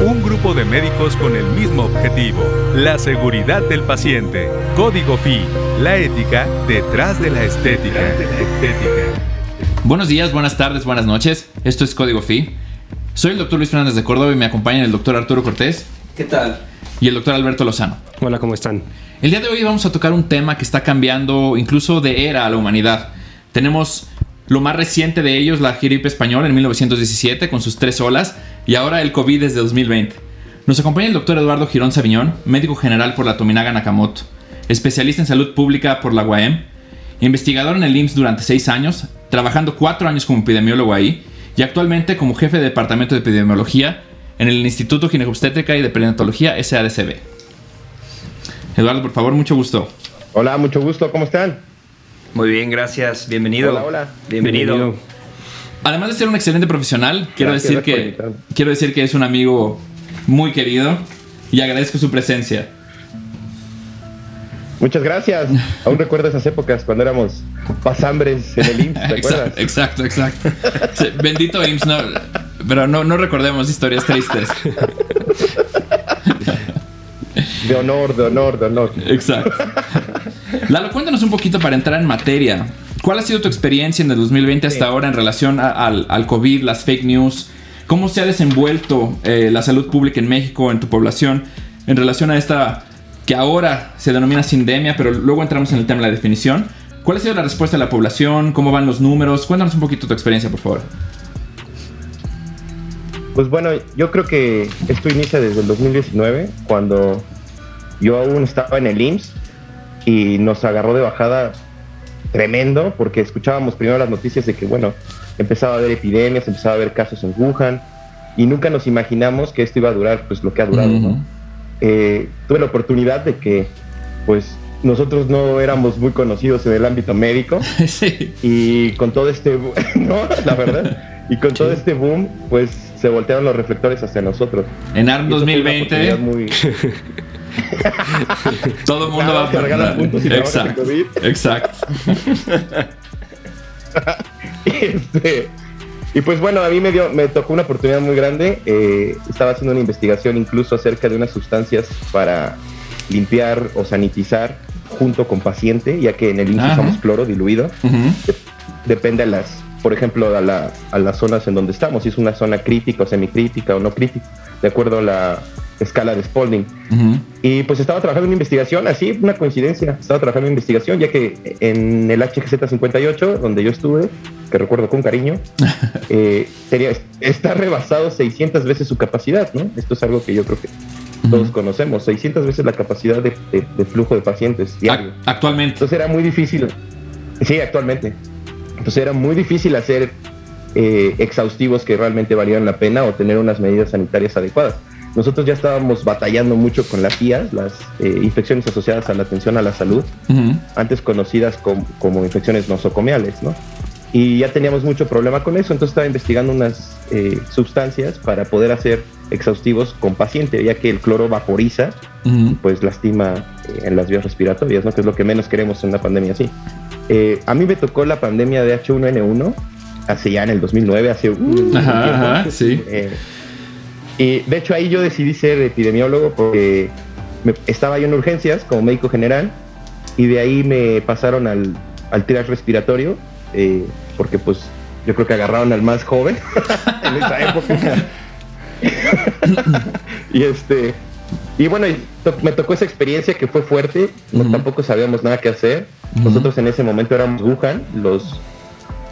Un grupo de médicos con el mismo objetivo, la seguridad del paciente. Código FI, la ética detrás de la estética. Buenos días, buenas tardes, buenas noches. Esto es Código FI. Soy el doctor Luis Fernández de Córdoba y me acompaña el doctor Arturo Cortés. ¿Qué tal? Y el doctor Alberto Lozano. Hola, ¿cómo están? El día de hoy vamos a tocar un tema que está cambiando incluso de era a la humanidad. Tenemos lo más reciente de ellos, la gripe española en 1917 con sus tres olas y ahora el COVID desde 2020. Nos acompaña el doctor Eduardo Girón Sabiñón, médico general por la Tominaga Nakamoto, especialista en salud pública por la UAM, investigador en el IMSS durante seis años, trabajando cuatro años como epidemiólogo ahí y actualmente como jefe de departamento de epidemiología en el Instituto Ginecobstétrica y de Perinatología SADCB. Eduardo, por favor, mucho gusto. Hola, mucho gusto, ¿cómo están? Muy bien, gracias. Bienvenido. Hola, hola. Bienvenido. Además de ser un excelente profesional, quiero Gracias, decir que quiero decir que es un amigo muy querido y agradezco su presencia. Muchas gracias. Aún recuerdo esas épocas cuando éramos pasambres en el IMSS, ¿te acuerdas? Exacto, exacto, exacto. Sí, bendito IMSS, no, pero no, no recordemos historias tristes. De honor, de honor, de honor. Exacto. Lalo, cuéntanos un poquito para entrar en materia. ¿Cuál ha sido tu experiencia en el 2020 hasta ahora en relación a- al, al COVID, las fake news? ¿Cómo se ha desenvuelto eh, la salud pública en México, en tu población, en relación a esta que ahora se denomina sindemia, pero luego entramos en el tema de la definición? ¿Cuál ha sido la respuesta de la población? ¿Cómo van los números? Cuéntanos un poquito tu experiencia, por favor. Pues bueno, yo creo que esto inicia desde el 2019, cuando yo aún estaba en el IMSS y nos agarró de bajada tremendo, porque escuchábamos primero las noticias de que, bueno, empezaba a haber epidemias, empezaba a haber casos en Wuhan, y nunca nos imaginamos que esto iba a durar, pues lo que ha durado. ¿no? eh, tuve la oportunidad de que, pues, nosotros no éramos muy conocidos en el ámbito médico sí. y con todo este, no, la verdad, y con todo este boom, pues se voltearon los reflectores hacia nosotros. En ARM Y eso fue una 2020, oportunidad muy- todo el mundo va a regalan puntos y Exacto. Exacto. Este, y pues bueno, a mí me, dio, me tocó una oportunidad muy grande. eh, estaba haciendo una investigación incluso acerca de unas sustancias para limpiar o sanitizar junto con paciente, ya que en el Ajá. usamos cloro diluido. De- depende a las, por ejemplo, a, la- a las zonas en donde estamos, si es una zona crítica o semicrítica o no crítica, de acuerdo a la escala de Spalding. Y pues estaba trabajando en investigación, así, una coincidencia. Estaba trabajando en investigación, ya que en el HGZ 58, donde yo estuve, que recuerdo con cariño, eh, tenía- está rebasado 600 veces su capacidad, ¿no? Esto es algo que yo creo que todos conocemos, 600 veces la capacidad de, de- de flujo de pacientes diario. Ac- Actualmente. Entonces era muy difícil, sí, actualmente. Entonces era muy difícil hacer eh, exhaustivos que realmente valieran la pena o tener unas medidas sanitarias adecuadas. Nosotros ya estábamos batallando mucho con las IAS, las eh, infecciones asociadas a la atención a la salud, antes conocidas com- como infecciones nosocomiales, ¿no? Y ya teníamos mucho problema con eso, entonces estaba investigando unas eh, sustancias para poder hacer exhaustivos con paciente, ya que el cloro vaporiza pues lastima en las vías respiratorias, ¿no? que es lo que menos queremos en una pandemia así. Eh, a mí me tocó la pandemia de H1N1 hace ya en el 2009, hace un un Ajá, tiempo. ajá, sí. Eh, y de hecho ahí yo decidí ser epidemiólogo porque me- estaba yo en urgencias como médico general y de ahí me pasaron al, al triage respiratorio eh, porque pues yo creo que agarraron al más joven en esa época. y este y bueno, me tocó esa experiencia que fue fuerte, tampoco sabíamos nada que hacer. Nosotros en ese momento éramos Wuhan, los,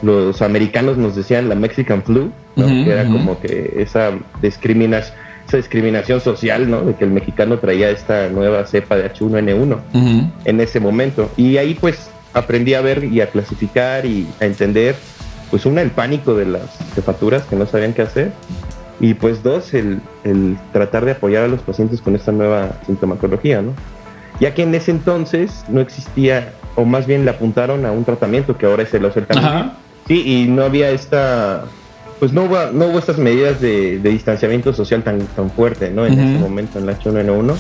los americanos nos decían la Mexican flu, que era como que esa, discriminas, esa discriminación social, ¿no? de que el mexicano traía esta nueva cepa de H1N1 Ujú. en ese momento. Y ahí pues aprendí a ver y a clasificar y a entender, pues una, el pánico de las jefaturas que no sabían qué hacer. Y pues dos, el, el tratar de apoyar a los pacientes con esta nueva sintomatología, ¿no? Ya que en ese entonces no existía, o más bien le apuntaron a un tratamiento que ahora es el oseltamivir. Sí, y no había esta, pues no hubo, no hubo estas medidas de, de distanciamiento social tan, tan fuerte, ¿no? En Ujú. ese momento en la H1N1.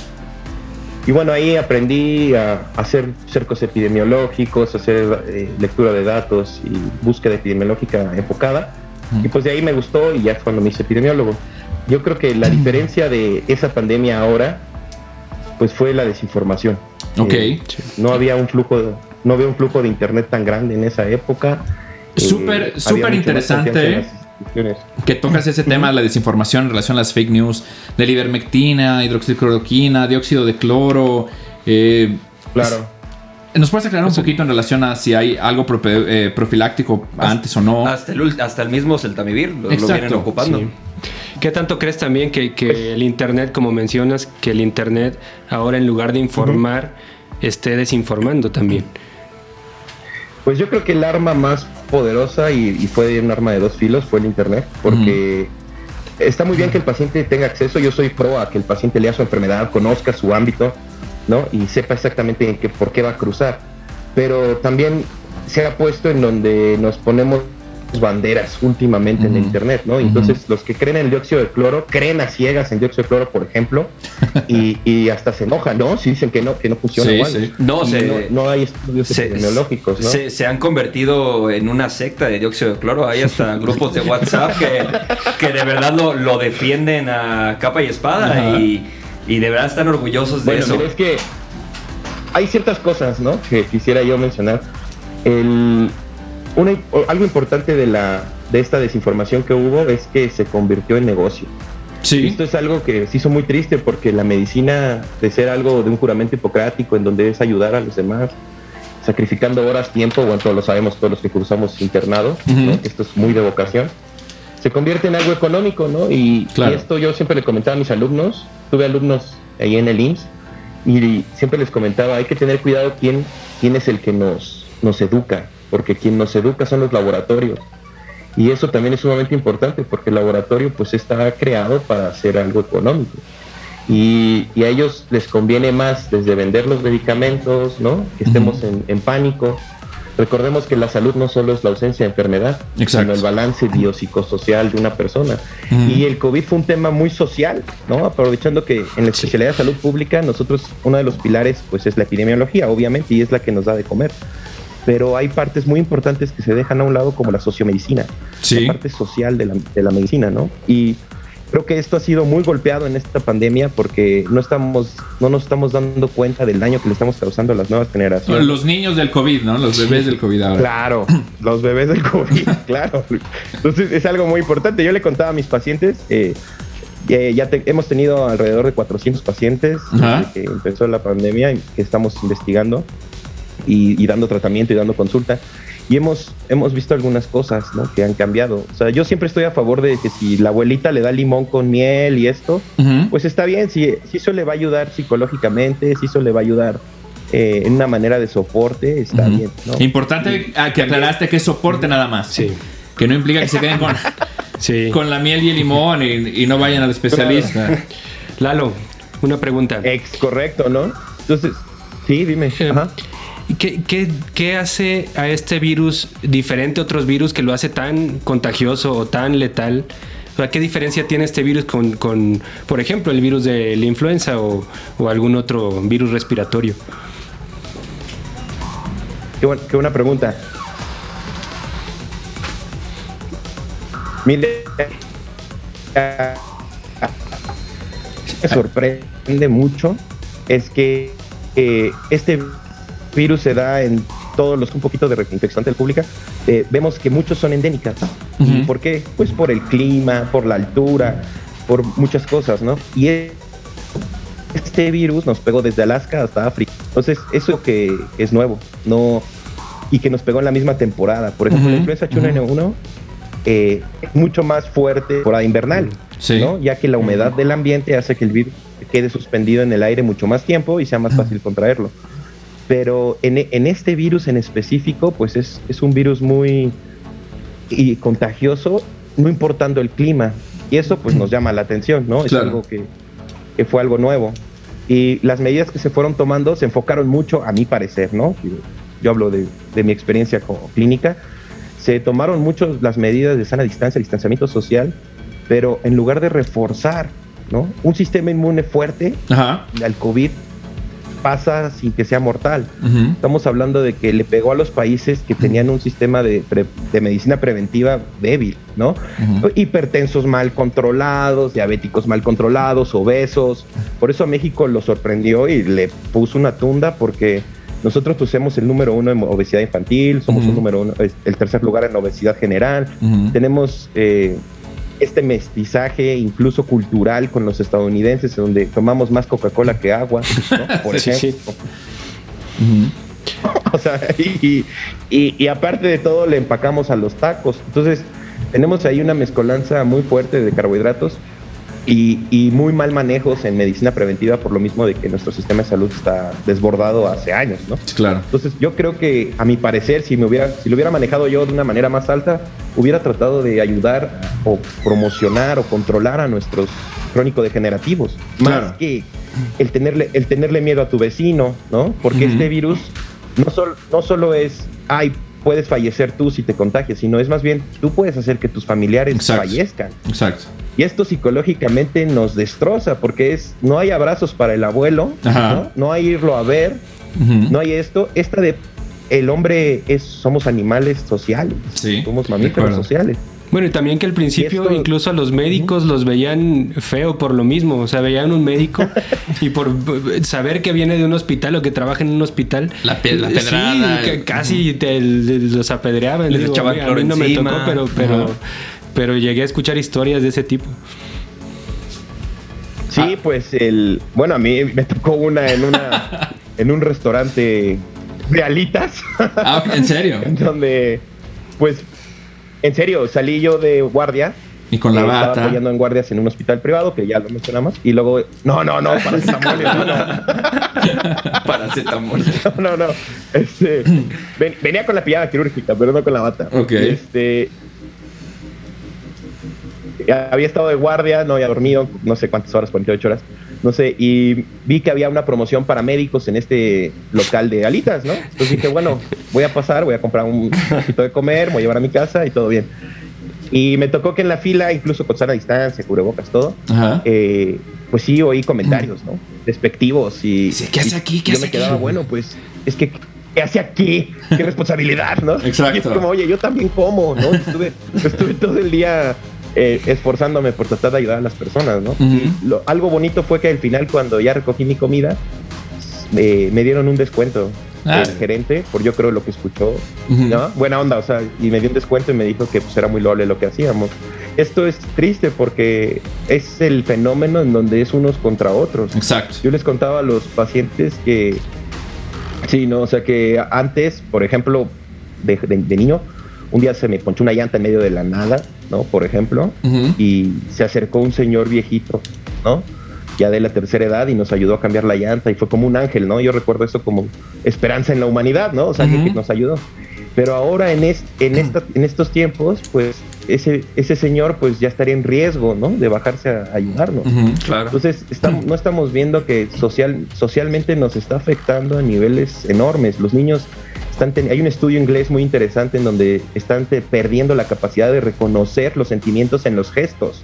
Y bueno, ahí aprendí a hacer cercos epidemiológicos, hacer eh, lectura de datos y búsqueda epidemiológica enfocada. Y pues de ahí me gustó y ya es cuando me hice epidemiólogo. yo creo que la diferencia de esa pandemia ahora, pues fue la desinformación. Ok. Eh, no había un flujo, de, no había un flujo de internet tan grande en esa época. Eh, Súper, había súper interesante, ¿eh? que tocas ese tema, la desinformación en relación a las fake news, de la ivermectina, hidroxicloroquina, dióxido de cloro. eh, Claro. ¿Nos puedes aclarar un poquito en relación a si hay algo prope- eh, profiláctico antes o no? Hasta el, ul- hasta el mismo Celtamivir lo, lo Exacto, vienen ocupando. Sí. ¿Qué tanto crees también que, que el Internet, como mencionas, que el Internet ahora en lugar de informar, esté desinformando también? Pues yo creo que el arma más poderosa y, y fue un arma de dos filos fue el internet, porque está muy bien que el paciente tenga acceso. Yo soy pro a que el paciente lea su enfermedad, conozca su ámbito, ¿no? Y sepa exactamente en qué, por qué va a cruzar. Pero también se ha puesto en donde nos ponemos banderas últimamente en el Ujú. internet, ¿no? Entonces los que creen en el dióxido de cloro, creen a ciegas en dióxido de cloro, por ejemplo, y, y hasta se enojan, ¿no? Si dicen que no, que no funciona Sí, igual. sí. No, se- no, no hay estudios se- epidemiológicos, ¿no? Se, se han convertido en una secta de dióxido de cloro. Hay hasta grupos de WhatsApp que, que de verdad lo, lo defienden a capa y espada y, y de verdad están orgullosos de Bueno, eso. mira, es que hay ciertas cosas, ¿no? Que quisiera yo mencionar. El, una- algo importante de la de esta desinformación que hubo es que se convirtió en negocio. Sí. Esto es algo que se hizo muy triste porque la medicina, de ser algo de un juramento hipocrático en donde es ayudar a los demás, sacrificando horas, tiempo, bueno, todos lo sabemos, todos los que cursamos internado, ¿no? Ujú. que esto es muy de vocación, se convierte en algo económico, ¿no? Y, Claro. y esto yo siempre le comentaba a mis alumnos, tuve alumnos ahí en el IMSS, y siempre les comentaba, hay que tener cuidado quién, quién es el que nos, nos educa, porque quien nos educa son los laboratorios. Y eso también es sumamente importante porque el laboratorio pues está creado para hacer algo económico. Y, y a ellos les conviene más desde vender los medicamentos, ¿no? Que estemos en, en pánico. Recordemos que la salud no solo es la ausencia de enfermedad, Exacto. sino el balance biopsicosocial de una persona. Y el COVID fue un tema muy social, ¿no? Aprovechando que en la especialidad de salud pública nosotros uno de los pilares pues es la epidemiología, obviamente, y es la que nos da de comer. Pero hay partes muy importantes que se dejan a un lado como la sociomedicina, Sí. la parte social de la, de la medicina, ¿no? Y creo que esto ha sido muy golpeado en esta pandemia porque no estamos, no nos estamos dando cuenta del daño que le estamos causando a las nuevas generaciones. Los niños del COVID, ¿no? Los bebés del COVID ahora. Claro, los bebés del COVID, claro. Entonces es algo muy importante. Yo le contaba a mis pacientes, eh, eh, ya te- hemos tenido alrededor de 400 pacientes Ajá. desde que empezó la pandemia y que estamos investigando y, y dando tratamiento y dando consulta. Y hemos, hemos visto algunas cosas ¿no? que han cambiado. O sea, yo siempre estoy a favor de que si la abuelita le da limón con miel y esto, Ujú. pues está bien, si, si eso le va a ayudar psicológicamente, si eso le va a ayudar eh, en una manera de soporte, está Ujú. bien. ¿no? Importante ah, que aclaraste que es soporte nada más. Sí. Que no implica que se queden con, Sí. con la miel y el limón y, y no vayan al especialista. Lalo, una pregunta. Ex correcto, ¿no? Entonces, sí, dime. Eh, Ajá. ¿Qué, hace a este virus diferente a otros virus que lo hace tan contagioso o tan letal? ¿qué diferencia tiene este virus con, por ejemplo, el virus de la influenza o, algún otro virus respiratorio? Qué, buen- qué buena pregunta. Mire, me sorprende mucho es que eh, este virus se da en todos los un poquito de reinfección del pública. eh, vemos que muchos son endémicas. ¿Y Ujú. por qué? Pues por el clima, por la altura, por muchas cosas, ¿no? Y es- este virus nos pegó desde Alaska hasta África. Entonces, eso que es nuevo, no y que nos pegó en la misma temporada. Por ejemplo, Ujú, la influenza H1N1 eh, es mucho más fuerte temporada invernal, Sí. ¿no? Ya que la humedad del ambiente hace que el virus quede suspendido en el aire mucho más tiempo y sea más fácil contraerlo. Pero en, en este virus en específico, pues es, es un virus muy y contagioso, no importando el clima. Y eso pues nos llama la atención, ¿no? Es Claro. algo que, que fue algo nuevo. Y las medidas que se fueron tomando se enfocaron mucho, a mi parecer, ¿no? Yo, yo hablo de, de mi experiencia como clínica. Se tomaron mucho las medidas de sana distancia, distanciamiento social, pero en lugar de reforzar, ¿no? Un sistema inmune fuerte Ajá. al COVID, pasa sin que sea mortal. Estamos hablando de que le pegó a los países que tenían un sistema de, pre- de medicina preventiva débil, ¿no? Hipertensos mal controlados, diabéticos mal controlados, obesos. Por eso a México lo sorprendió y le puso una tunda porque nosotros pues somos el número uno en obesidad infantil, somos el número uno, el tercer lugar en obesidad general. Tenemos eh, este mestizaje incluso cultural con los estadounidenses, en donde tomamos más Coca-Cola que agua, ¿no? por Sí, ejemplo. O sea, y, y- y aparte de todo le empacamos a los tacos. Entonces, tenemos ahí una mezcolanza muy fuerte de carbohidratos y, y muy mal manejos en medicina preventiva por lo mismo de que nuestro sistema de salud está desbordado hace años, ¿no? Claro. Entonces, yo creo que a mi parecer, si me hubiera, si lo hubiera manejado yo de una manera más alta, hubiera tratado de ayudar o promocionar o controlar a nuestros crónico-degenerativos, más Claro. que el tenerle, el tenerle miedo a tu vecino, ¿no? Porque este virus no, sol- no solo es, ay, puedes fallecer tú si te contagias, sino es más bien, tú puedes hacer que tus familiares Exacto. fallezcan. Exacto. Y esto psicológicamente nos destroza porque es, no hay abrazos para el abuelo. ¿no? No hay irlo a ver, no hay esto. Esta de el hombre es somos animales sociales. Sí, Somos mamíferos sociales. Bueno, y también que al principio esto- incluso a los médicos los veían feo por lo mismo. O sea, veían un médico y por saber que viene de un hospital o que trabaja en un hospital. La pe- la pedrada, Sí, que el- casi te- los apedreaban. Les Digo, echaban a mí no me encima. tocó, pero. Pero llegué a escuchar historias de ese tipo. Sí, Ah. pues el bueno, a mí me tocó una en una en un restaurante de alitas Ah, ¿en serio? en donde pues en serio, salí yo de guardia Y con la eh, Estaba bata. apoyando en guardias en un hospital privado, que ya lo mencionamos. Y luego, no, no, no, paracetamol, no, no, Paracetamol. no, no. Este, ven- venía con la pillada quirúrgica, pero no con la bata. Ok. Este, había estado de guardia, no había dormido, no sé cuántas horas, 48 horas, no sé, y vi que había una promoción para médicos en este local de alitas, ¿no? Entonces dije, bueno, voy a pasar, voy a comprar un poquito de comer, me voy a llevar a mi casa y todo bien. Y me tocó que en la fila, incluso con sana distancia, cubrebocas, todo, eh, pues sí oí comentarios, ¿no? Despectivos y... ¿qué hace aquí? ¿Qué yo hace me quedaba, aquí? bueno, pues es que... ¿Qué hace aquí? ¿Qué responsabilidad, no? Exacto. Y es como, oye, yo también como, ¿no? Estuve, estuve todo el día eh, esforzándome por tratar de ayudar a las personas, ¿no? Ujú. Y lo- algo bonito fue que al final, cuando ya recogí mi comida, eh, me dieron un descuento. Ah. El gerente, por yo creo lo que escuchó. ¿no? Buena onda, o sea, y me dio un descuento y me dijo que pues era muy loable lo que hacíamos. Esto es triste porque es el fenómeno en donde es unos contra otros. Exacto. Yo les contaba a los pacientes que, sí, no, o sea, que antes, por ejemplo, de, de- de niño, un día se me ponchó una llanta en medio de la nada, ¿no? Por ejemplo, y se acercó un señor viejito, ¿no? Ya de la tercera edad y nos ayudó a cambiar la llanta y fue como un ángel, ¿no? Yo recuerdo eso como esperanza en la humanidad, ¿no? O sea, que nos ayudó. Pero ahora en, es- en, esta- en estos tiempos, pues ese, ese señor pues ya estaría en riesgo, ¿no? De bajarse a ayudarnos. Claro. Entonces, estamos, no estamos viendo que social, socialmente nos está afectando a niveles enormes. Los niños están hay un estudio inglés muy interesante en donde están perdiendo la capacidad de reconocer los sentimientos en los gestos.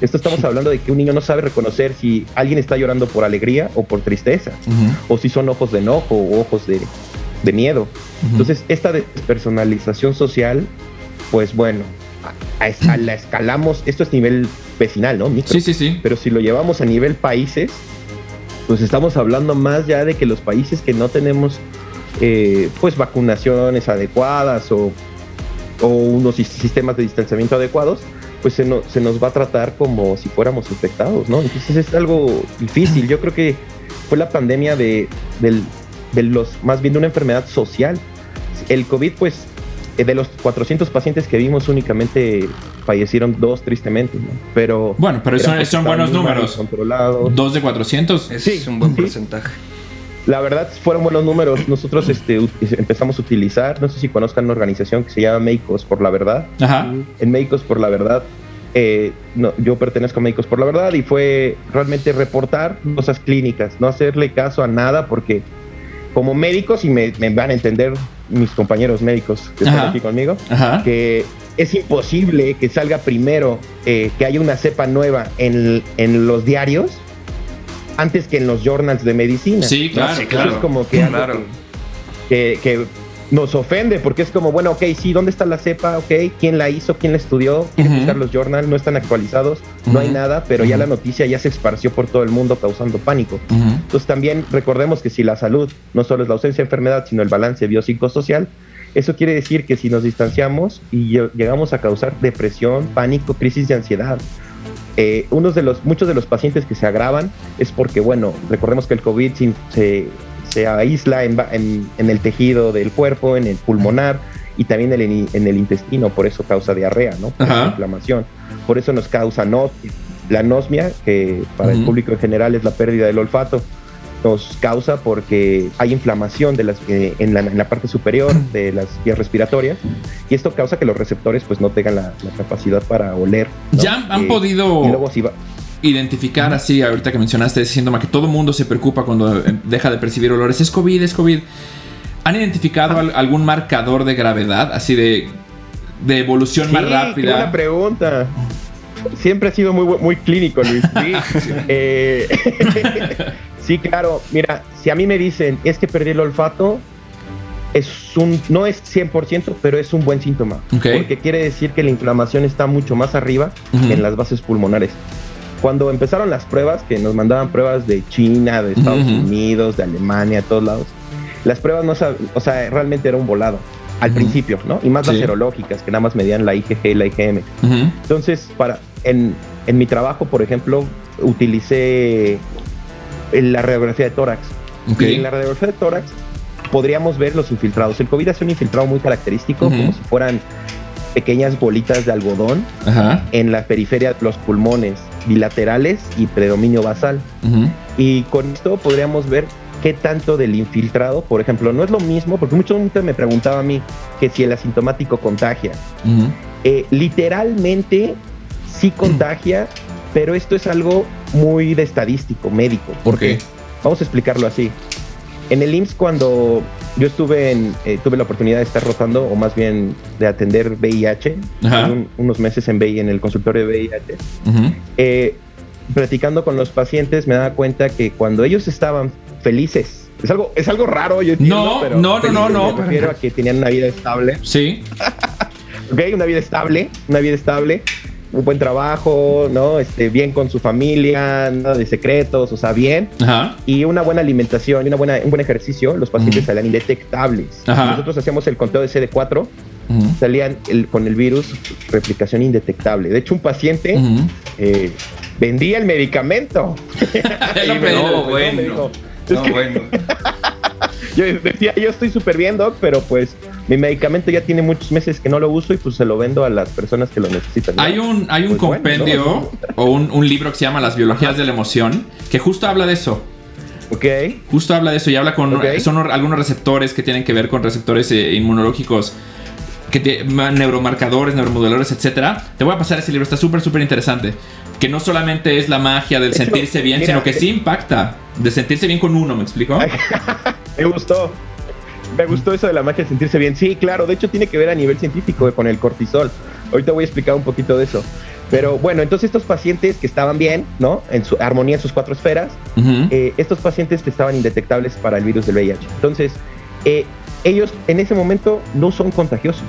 Esto estamos hablando de que un niño no sabe reconocer si alguien está llorando por alegría o por tristeza, o si son ojos de enojo o ojos de, de miedo. Entonces, esta despersonalización social, pues bueno, a, la escalamos, esto es nivel vecinal, ¿no? Micro. Sí, sí, sí. Pero si lo llevamos a nivel países, pues estamos hablando más ya de que los países que no tenemos eh, pues vacunaciones adecuadas o, o unos sis- sistemas de distanciamiento adecuados, pues se, no- se nos va a tratar como si fuéramos infectados, ¿no? Entonces es algo difícil. Yo creo que fue la pandemia de, de los, más bien de una enfermedad social. El COVID, pues, eh, de los 400 pacientes que vimos, únicamente fallecieron dos, tristemente, ¿no? Pero... Bueno, pero son, porque son buenos números. controlados. Dos de 400. Es Sí, un buen sí. porcentaje. La verdad fueron buenos números. Nosotros este, empezamos a utilizar, no sé si conozcan una organización que se llama Médicos por la Verdad. Ajá. En Médicos por la Verdad, eh, no, yo pertenezco a Médicos por la Verdad y fue realmente reportar cosas clínicas, no hacerle caso a nada porque como médicos, y me, me van a entender mis compañeros médicos que están aquí conmigo, Ajá. que es imposible que salga primero, eh, que haya una cepa nueva en, en los diarios antes que en los journals de medicina. Sí, claro, Eso claro. es como que, algo que, que nos ofende, porque es como, bueno, ok, sí, ¿dónde está la cepa? Ok, ¿quién la hizo? ¿Quién la estudió? ¿Quieren Ujú. buscar los journals? No están actualizados, no hay nada, pero ya la noticia ya se esparció por todo el mundo causando pánico. Entonces también recordemos que si la salud no solo es la ausencia de enfermedad, sino el balance biopsicosocial, eso quiere decir que si nos distanciamos y lle- llegamos a causar depresión, pánico, crisis de ansiedad. Eh, unos de los, muchos de los pacientes que se agravan es porque, bueno, recordemos que el COVID se, se aísla en, en- en el tejido del cuerpo, en el pulmonar y también en el, en el intestino, por eso causa diarrea, ¿no? Por inflamación. Por eso nos causa. La anosmia, que para el público en general es la pérdida del olfato, nos causa porque hay inflamación de las, eh, en, la, en la parte superior de las vías respiratorias y esto causa que los receptores pues no tengan la, la capacidad para oler. ¿no? Ya han Eh, podido Y luego si va... identificar así, ahorita que mencionaste ese síntoma, que todo mundo se preocupa cuando eh, deja de percibir olores. Es COVID, es COVID. ¿Han identificado al- algún marcador de gravedad, así de, de evolución más Sí, buena rápida? pregunta. Siempre ha sido muy, muy clínico, Luis. Sí, Eh, sí, claro. Mira, si a mí me dicen es que perdí el olfato, es un, no es 100%, pero es un buen síntoma. Porque quiere decir que la inflamación está mucho más arriba que en las bases pulmonares. Cuando empezaron las pruebas, que nos mandaban pruebas de China, de Estados. Unidos, de Alemania, todos lados, las pruebas no o sea, realmente era un volado al principio, ¿no? Y más las Sí. serológicas, que nada más medían la IgG y la IgM. Entonces, para, en, en mi trabajo, por ejemplo, utilicé en la radiografía de tórax. Y en la radiografía de tórax podríamos ver los infiltrados. El COVID hace un infiltrado muy característico, como si fueran pequeñas bolitas de algodón en la periferia de los pulmones bilaterales y predominio basal. Y con esto podríamos ver qué tanto del infiltrado, por ejemplo, no es lo mismo, porque mucha gente me preguntaba a mí que si el asintomático contagia. Eh, literalmente sí contagia, pero esto es algo muy de estadístico, médico. Porque vamos a explicarlo así. En el IMSS, cuando yo estuve en, eh, tuve la oportunidad de estar rotando, o más bien de atender VIH, un- unos meses en, VI, en el consultorio de VIH, Ujú. eh, platicando con los pacientes me daba cuenta que cuando ellos estaban felices, es algo, es algo raro, yo entiendo, No, pero no, no, no, no. Me refiero a que tenían una vida estable, Sí. ¿ok? Una vida estable, una vida estable, un buen trabajo, ¿no? Este, bien con su familia, nada de secretos, o sea, bien. Ajá. Y una buena alimentación y una buena, un buen ejercicio, los pacientes Ujú. salían indetectables. Ajá. Nosotros hacíamos el conteo de CD4, Ujú. salían el- con el virus replicación indetectable. De hecho, un paciente eh, vendía el medicamento. Y me dijo, No, me bueno. dijo, No, que bueno. yo decía, yo estoy súper bien, doc, pero pues mi medicamento ya tiene muchos meses que no lo uso y pues se lo vendo a las personas que lo necesitan. ¿no? Hay un, hay un Pues bueno, compendio ¿no? o un, un libro que se llama Las biologías de la emoción que justo habla de eso. Ok. Justo habla de eso y habla con. Son algunos receptores que tienen que ver con receptores eh, inmunológicos, que te- ma- neuromarcadores, neuromoduladores, etcétera. Te voy a pasar ese libro, está súper, súper interesante. Que no solamente es la magia del De hecho, sentirse bien, mira, sino que eh, sí impacta. De sentirse bien con uno, ¿me explico? Me gustó. Me gustó eso de la magia de sentirse bien. Sí, claro, de hecho tiene que ver a nivel científico con el cortisol. Ahorita voy a explicar un poquito de eso. Pero bueno, entonces estos pacientes que estaban bien, ¿no? En su armonía en sus cuatro esferas, eh, estos pacientes que estaban indetectables para el virus del VIH. Entonces, eh, ellos en ese momento no son contagiosos.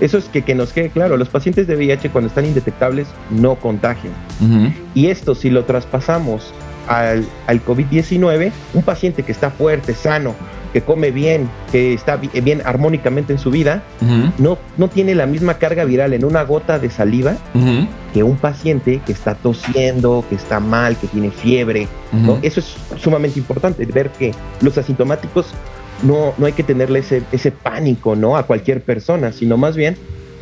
Eso es que, que nos quede claro, los pacientes de VIH cuando están indetectables no contagian. Y esto si lo traspasamos al, al COVID-19, un paciente que está fuerte, sano, que come bien, que está bi- bien armónicamente en su vida, no, no tiene la misma carga viral en una gota de saliva que un paciente que está tosiendo, que está mal, que tiene fiebre. ¿no? Eso es sumamente importante, ver que los asintomáticos no, no hay que tenerle ese, ese pánico ¿no? a cualquier persona, sino más bien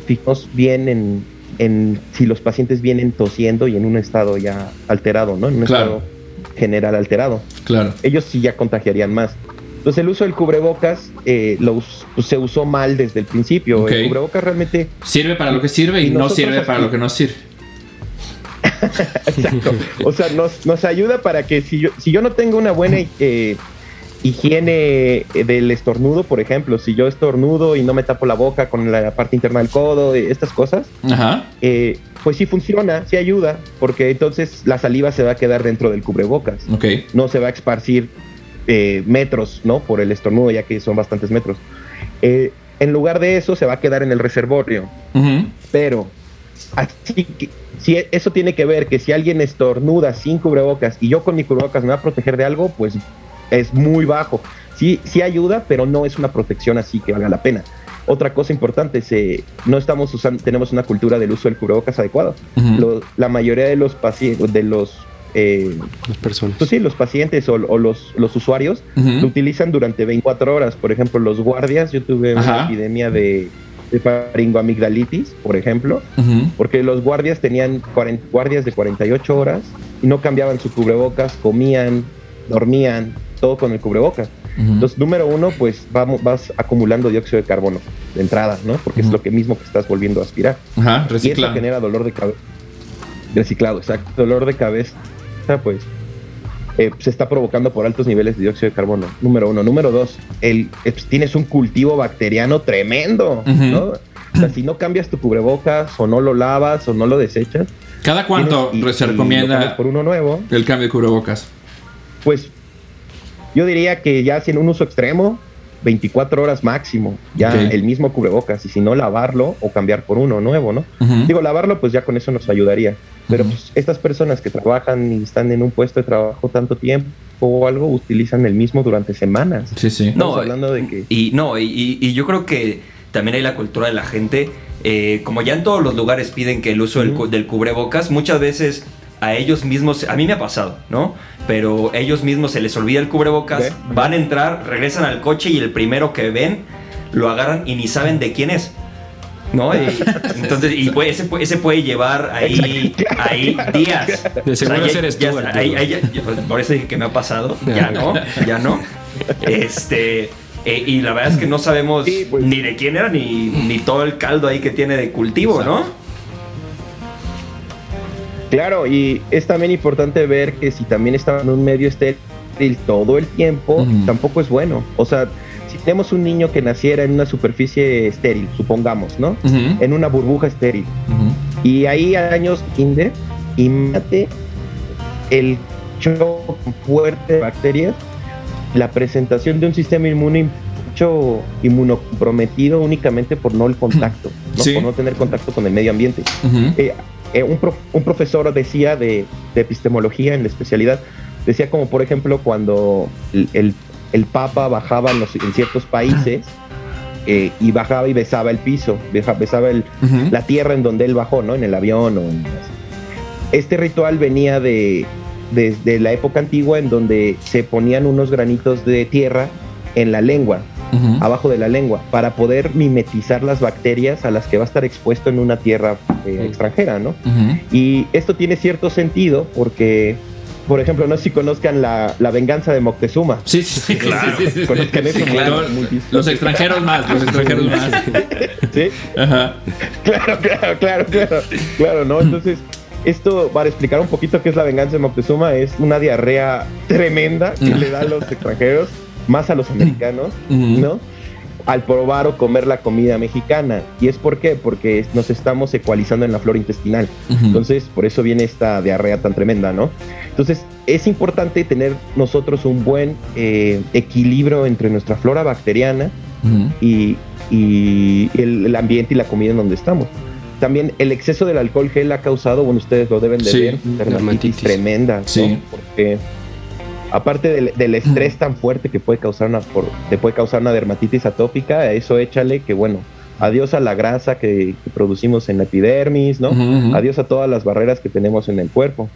fijarnos bien en, en si los pacientes vienen tosiendo y en un estado ya alterado, ¿no? en un Claro. estado general alterado. Claro. Ellos sí ya contagiarían más. Entonces el uso del cubrebocas eh, lo us- pues, se usó mal desde el principio. El cubrebocas realmente Sirve para lo que sirve y, Y no sirve para lo que no sirve. Exacto. O sea, nos, nos ayuda para que si yo, si yo no tengo una buena eh, higiene eh, del estornudo, por ejemplo, si yo estornudo y no me tapo la boca con la parte interna del codo, estas cosas, Ajá. eh, pues sí funciona, sí ayuda, porque entonces la saliva se va a quedar dentro del cubrebocas. Ok. No se va a esparcir eh, metros, ¿no? Por el estornudo, ya que son bastantes metros. Eh, en lugar de eso, se va a quedar en el reservorio. Pero, así que, si eso tiene que ver que si alguien estornuda sin cubrebocas y yo con mi cubrebocas me va a proteger de algo, pues es muy bajo. Sí, sí ayuda, pero no es una protección así que valga la pena. Otra cosa importante, se, no estamos usando, tenemos una cultura del uso del cubrebocas adecuado. Lo- la mayoría de los pacientes, de los, eh, Las personas. pues sí, los pacientes o, o los, los usuarios Ujú. lo utilizan durante 24 horas. Por ejemplo, los guardias, yo tuve Ajá. una epidemia de, de faringoamigdalitis, por ejemplo, porque los guardias tenían 40 guardias de 48 horas y no cambiaban su cubrebocas, comían, dormían, todo con el cubrebocas. Ujú. Entonces, número uno, pues vamos, vas acumulando dióxido de carbono de entrada, ¿no? Porque es lo que mismo que estás volviendo a aspirar. Ajá, Y eso genera dolor de cabeza. Reciclado, exacto. Dolor de cabeza, pues eh, se está provocando por altos niveles de dióxido de carbono. Número uno. Número dos, el, eh, pues, tienes un cultivo bacteriano tremendo. ¿no? O sea, si no cambias tu cubrebocas o no lo lavas o no lo desechas, ¿Cada cuánto tienes- y- se recomienda por uno nuevo, el cambio de cubrebocas? pues yo diría que ya si en un uso extremo, 24 horas máximo, ya el mismo cubrebocas, y si no lavarlo o cambiar por uno nuevo, ¿no? Digo, lavarlo, pues ya con eso nos ayudaría. Pero pues, estas personas que trabajan y están en un puesto de trabajo tanto tiempo o algo, utilizan el mismo durante semanas. Sí, sí. Estamos No, hablando de que... Y no, y, yo creo que también hay la cultura de la gente. eh, como ya en todos los lugares piden que el uso del, cu- del cubrebocas, muchas veces a ellos mismos, a mí me ha pasado, ¿no? Pero ellos mismos se les olvida el cubrebocas, van a entrar, regresan al coche y el primero que ven lo agarran y ni saben de quién es. ¿No? Y- entonces, y puede- ese, puede- ese puede llevar ahí, ahí días. De seguro ya- eres ya- tú, Arturo. ahí- ahí ya- ya- por eso dije que me ha pasado. Ya no, ya no. Este. eh, y la verdad es que no sabemos Sí, pues. ni de quién era ni, ni todo el caldo ahí que tiene de cultivo, ¿no? Claro, y es también importante ver que si también está en un medio estéril todo el tiempo, tampoco es bueno. O sea, si tenemos un niño que naciera en una superficie estéril, supongamos, ¿no? En una burbuja estéril. Y ahí años kinder, y mate el choque fuerte de bacterias, la presentación de un sistema inmune mucho inmunocomprometido únicamente por no el contacto, ¿no? Sí. por no tener contacto con el medio ambiente. Eh, eh, un, prof- un profesor decía de, de epistemología en la especialidad, decía como por ejemplo cuando el, el- el Papa bajaba en, los- en ciertos países eh, y bajaba y besaba el piso, besaba el, la tierra en donde él bajó, ¿no? En el avión o en- Este ritual venía de, de, de la época antigua en donde se ponían unos granitos de tierra en la lengua, Abajo de la lengua, para poder mimetizar las bacterias a las que va a estar expuesto en una tierra eh, extranjera, ¿no? Y esto tiene cierto sentido porque, por ejemplo, no sé si conozcan la, la venganza de Moctezuma. Sí, sí, sí, claro. Sí, sí, sí. Conozcan eso, claro. Los extranjeros más, los extranjeros más. ¿Sí? Ajá. Claro, claro, claro, claro, claro, ¿no? Entonces, esto, para explicar un poquito qué es la venganza de Moctezuma, es una diarrea tremenda que le da a los extranjeros, más a los americanos, Ujú. ¿no? Al probar o comer la comida mexicana. ¿Y es por qué? Porque nos estamos ecualizando en la flora intestinal. Entonces, por eso viene esta diarrea tan tremenda, ¿no? Entonces, es importante tener nosotros un buen eh, equilibrio entre nuestra flora bacteriana y, y el, el ambiente y la comida en donde estamos. También el exceso del alcohol gel ha causado, bueno, ustedes lo deben de Sí, ver, dermatitis dermatitis. tremenda, ¿no? Sí. Porque aparte del, del estrés tan fuerte que puede causar una, por- te puede causar una dermatitis atópica, a eso échale que, bueno, adiós a la grasa que, que producimos en la epidermis, ¿no? Ujú, ujú. Adiós a todas las barreras que tenemos en el cuerpo.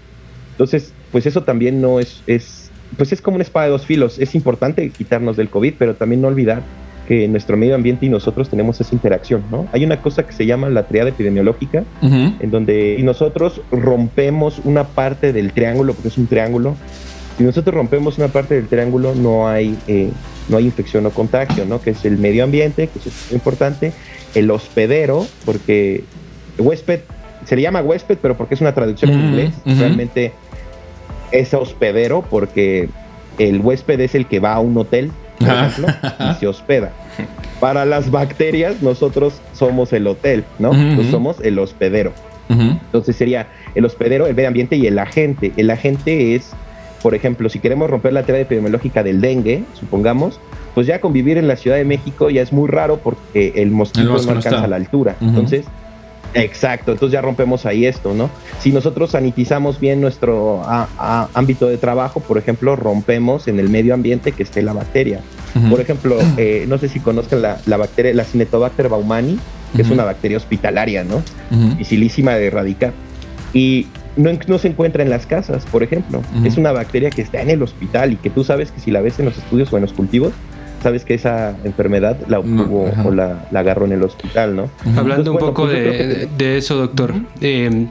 Entonces, pues eso también no es, es, pues es como una espada de dos filos. Es importante quitarnos del COVID, pero también no olvidar que nuestro medio ambiente y nosotros tenemos esa interacción, ¿no? Hay una cosa que se llama la triada epidemiológica, Ujú. en donde nosotros rompemos una parte del triángulo, porque es un triángulo. Si nosotros rompemos una parte del triángulo, no hay, eh, no hay infección o contagio, ¿no? Que es el medio ambiente, que es importante, el hospedero, porque huésped, se le llama huésped, pero porque es una traducción en inglés, realmente es hospedero, porque el huésped es el que va a un hotel, por ejemplo, y se hospeda. Para las bacterias, nosotros somos el hotel, ¿no? Nosotros somos el hospedero. Entonces sería el hospedero, el medio ambiente y el agente. El agente es, por ejemplo, si queremos romper la teoría epidemiológica del dengue, supongamos, pues ya convivir en la Ciudad de México ya es muy raro porque el mosquito no alcanza la altura. Entonces, exacto, entonces ya rompemos ahí esto, ¿no? Si nosotros sanitizamos bien nuestro ámbito de trabajo, por ejemplo, rompemos en el medio ambiente que esté la bacteria. Por ejemplo, eh, no sé si conozcan la, la bacteria, la Cinetobacter baumani, que es una bacteria hospitalaria, ¿no? Dificilísima de erradicar. Y no, no, se encuentra en las casas, por ejemplo. Es una bacteria que está en el hospital y que tú sabes que si la ves en los estudios o en los cultivos, sabes que esa enfermedad la obtuvo o la, agarró en el hospital, ¿no? Hablando un poco pues de, eso, doctor. Eh,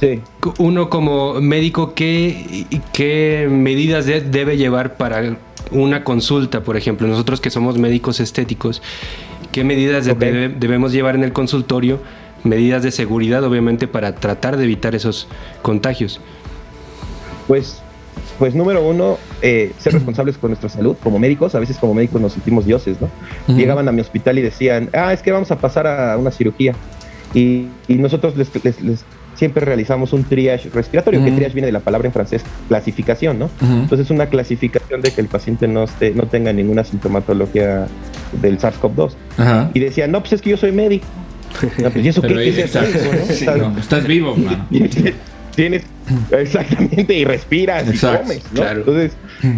sí. Uno como médico, ¿qué, qué medidas debe llevar para una consulta, por ejemplo? Nosotros que somos médicos estéticos, ¿Qué medidas debemos llevar en el consultorio? Medidas de seguridad, obviamente, para tratar de evitar esos contagios. Pues, pues número uno, eh, ser responsables con nuestra salud. Como médicos, a veces como médicos nos sentimos dioses, ¿no? Llegaban a mi hospital y decían, ah, es que vamos a pasar a una cirugía. Y, nosotros les siempre realizamos un triage respiratorio, que triage viene de la palabra en francés clasificación, ¿no? Entonces una clasificación de que el paciente no, esté, no tenga ninguna sintomatología del SARS-CoV-2. Y decían, no, pues es que yo soy médico. Pues, ¿y eso qué, es ¿no? estás vivo, man. Tienes, exactamente, y respiras y comes, ¿no? Entonces,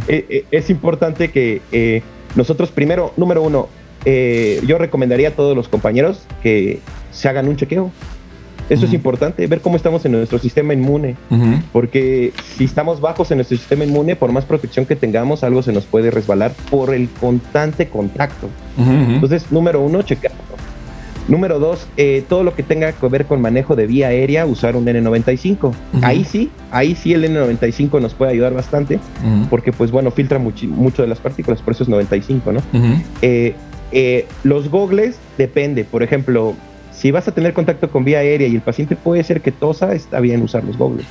eh, eh, es importante que eh, nosotros primero, número uno, yo recomendaría a todos los compañeros que se hagan un chequeo. Eso es importante, ver cómo estamos en nuestro sistema inmune, porque si estamos bajos en nuestro sistema inmune, por más protección que tengamos, algo se nos puede resbalar por el constante contacto. Entonces, número uno, checar. Número dos, eh, todo lo que tenga que ver con manejo de vía aérea, usar un N95. Ahí sí, ahí sí el N95 nos puede ayudar bastante, porque pues bueno, filtra mucho de las partículas, por eso es 95, ¿no? Eh, eh, los gogles depende, por ejemplo, si vas a tener contacto con vía aérea y el paciente puede ser que tosa, está bien usar los gogles.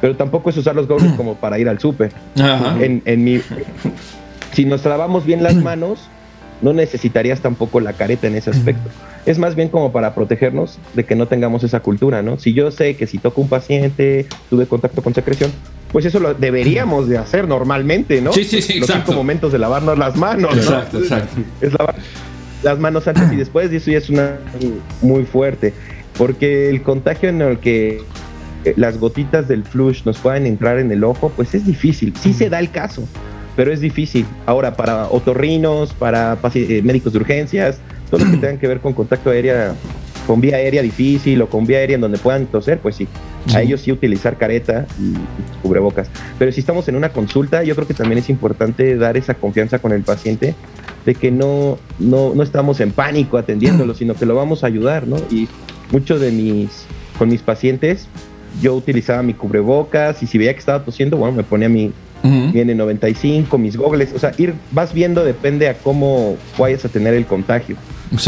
Pero tampoco es usar los gogles como para ir al súper. En, mi, si nos lavamos bien las manos, no necesitarías tampoco la careta en ese aspecto. Es más bien como para protegernos de que no tengamos esa cultura, ¿no? Si yo sé que si toco un paciente, tuve contacto con secreción, pues eso lo deberíamos de hacer normalmente, ¿no? Sí, sí, sí, Los cinco momentos de lavarnos las manos, Exacto, exacto. Es lavar las manos antes y después, y eso ya es una muy fuerte, porque el contagio en el que eh, las gotitas del flush nos puedan entrar en el ojo, pues es difícil. Sí se da el caso, pero es difícil. Ahora, para otorrinos, para eh, médicos de urgencias, todo lo que tengan que ver con contacto aéreo, con vía aérea difícil o con vía aérea en donde puedan toser, pues sí. A ellos sí utilizar careta y cubrebocas. Pero si estamos en una consulta, yo creo que también es importante dar esa confianza con el paciente de que no, no, estamos en pánico atendiéndolo, sino que lo vamos a ayudar, ¿no? Y muchos de mis, con mis pacientes, yo utilizaba mi cubrebocas y si veía que estaba tosiendo, bueno, me ponía mi, N95, mis gogles, o sea, ir, vas viendo, depende a cómo vayas a tener el contagio.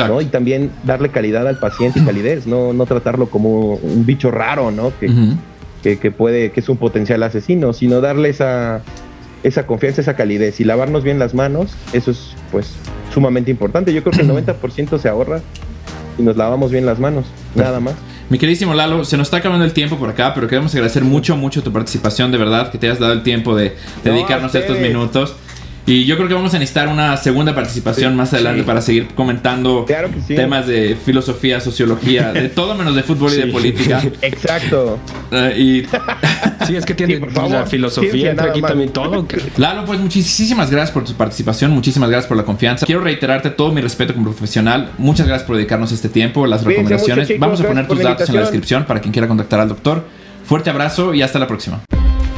¿No? Y también darle calidad al paciente y calidez, no, no tratarlo como un bicho raro, ¿no? Que, que, puede, que es un potencial asesino, sino darle esa, esa confianza, esa calidez y lavarnos bien las manos, eso es pues sumamente importante. Yo creo que el 90% se ahorra y nos lavamos bien las manos, nada más. Mi queridísimo Lalo, se nos está acabando el tiempo por acá, pero queremos agradecer mucho, mucho tu participación, de verdad, que te hayas dado el tiempo de dedicarnos estos minutos. Y yo creo que vamos a necesitar una segunda participación más adelante para seguir comentando temas de filosofía, sociología, de todo menos de fútbol y de política. Exacto. Eh, y sí, es que tiene la filosofía entre aquí también todo. Lalo, pues muchísimas gracias por tu participación, muchísimas gracias por la confianza. Quiero reiterarte todo mi respeto como profesional. Muchas gracias por dedicarnos este tiempo, las recomendaciones. vamos a poner tus datos en la descripción para quien quiera contactar al doctor. Fuerte abrazo y hasta la próxima.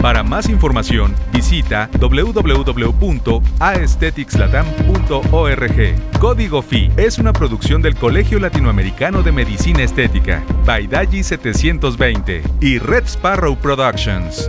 Para más información, visita www.aestheticslatam.org. Código FI es una producción del Colegio Latinoamericano de Medicina Estética, Baidaji 720 y Red Sparrow Productions.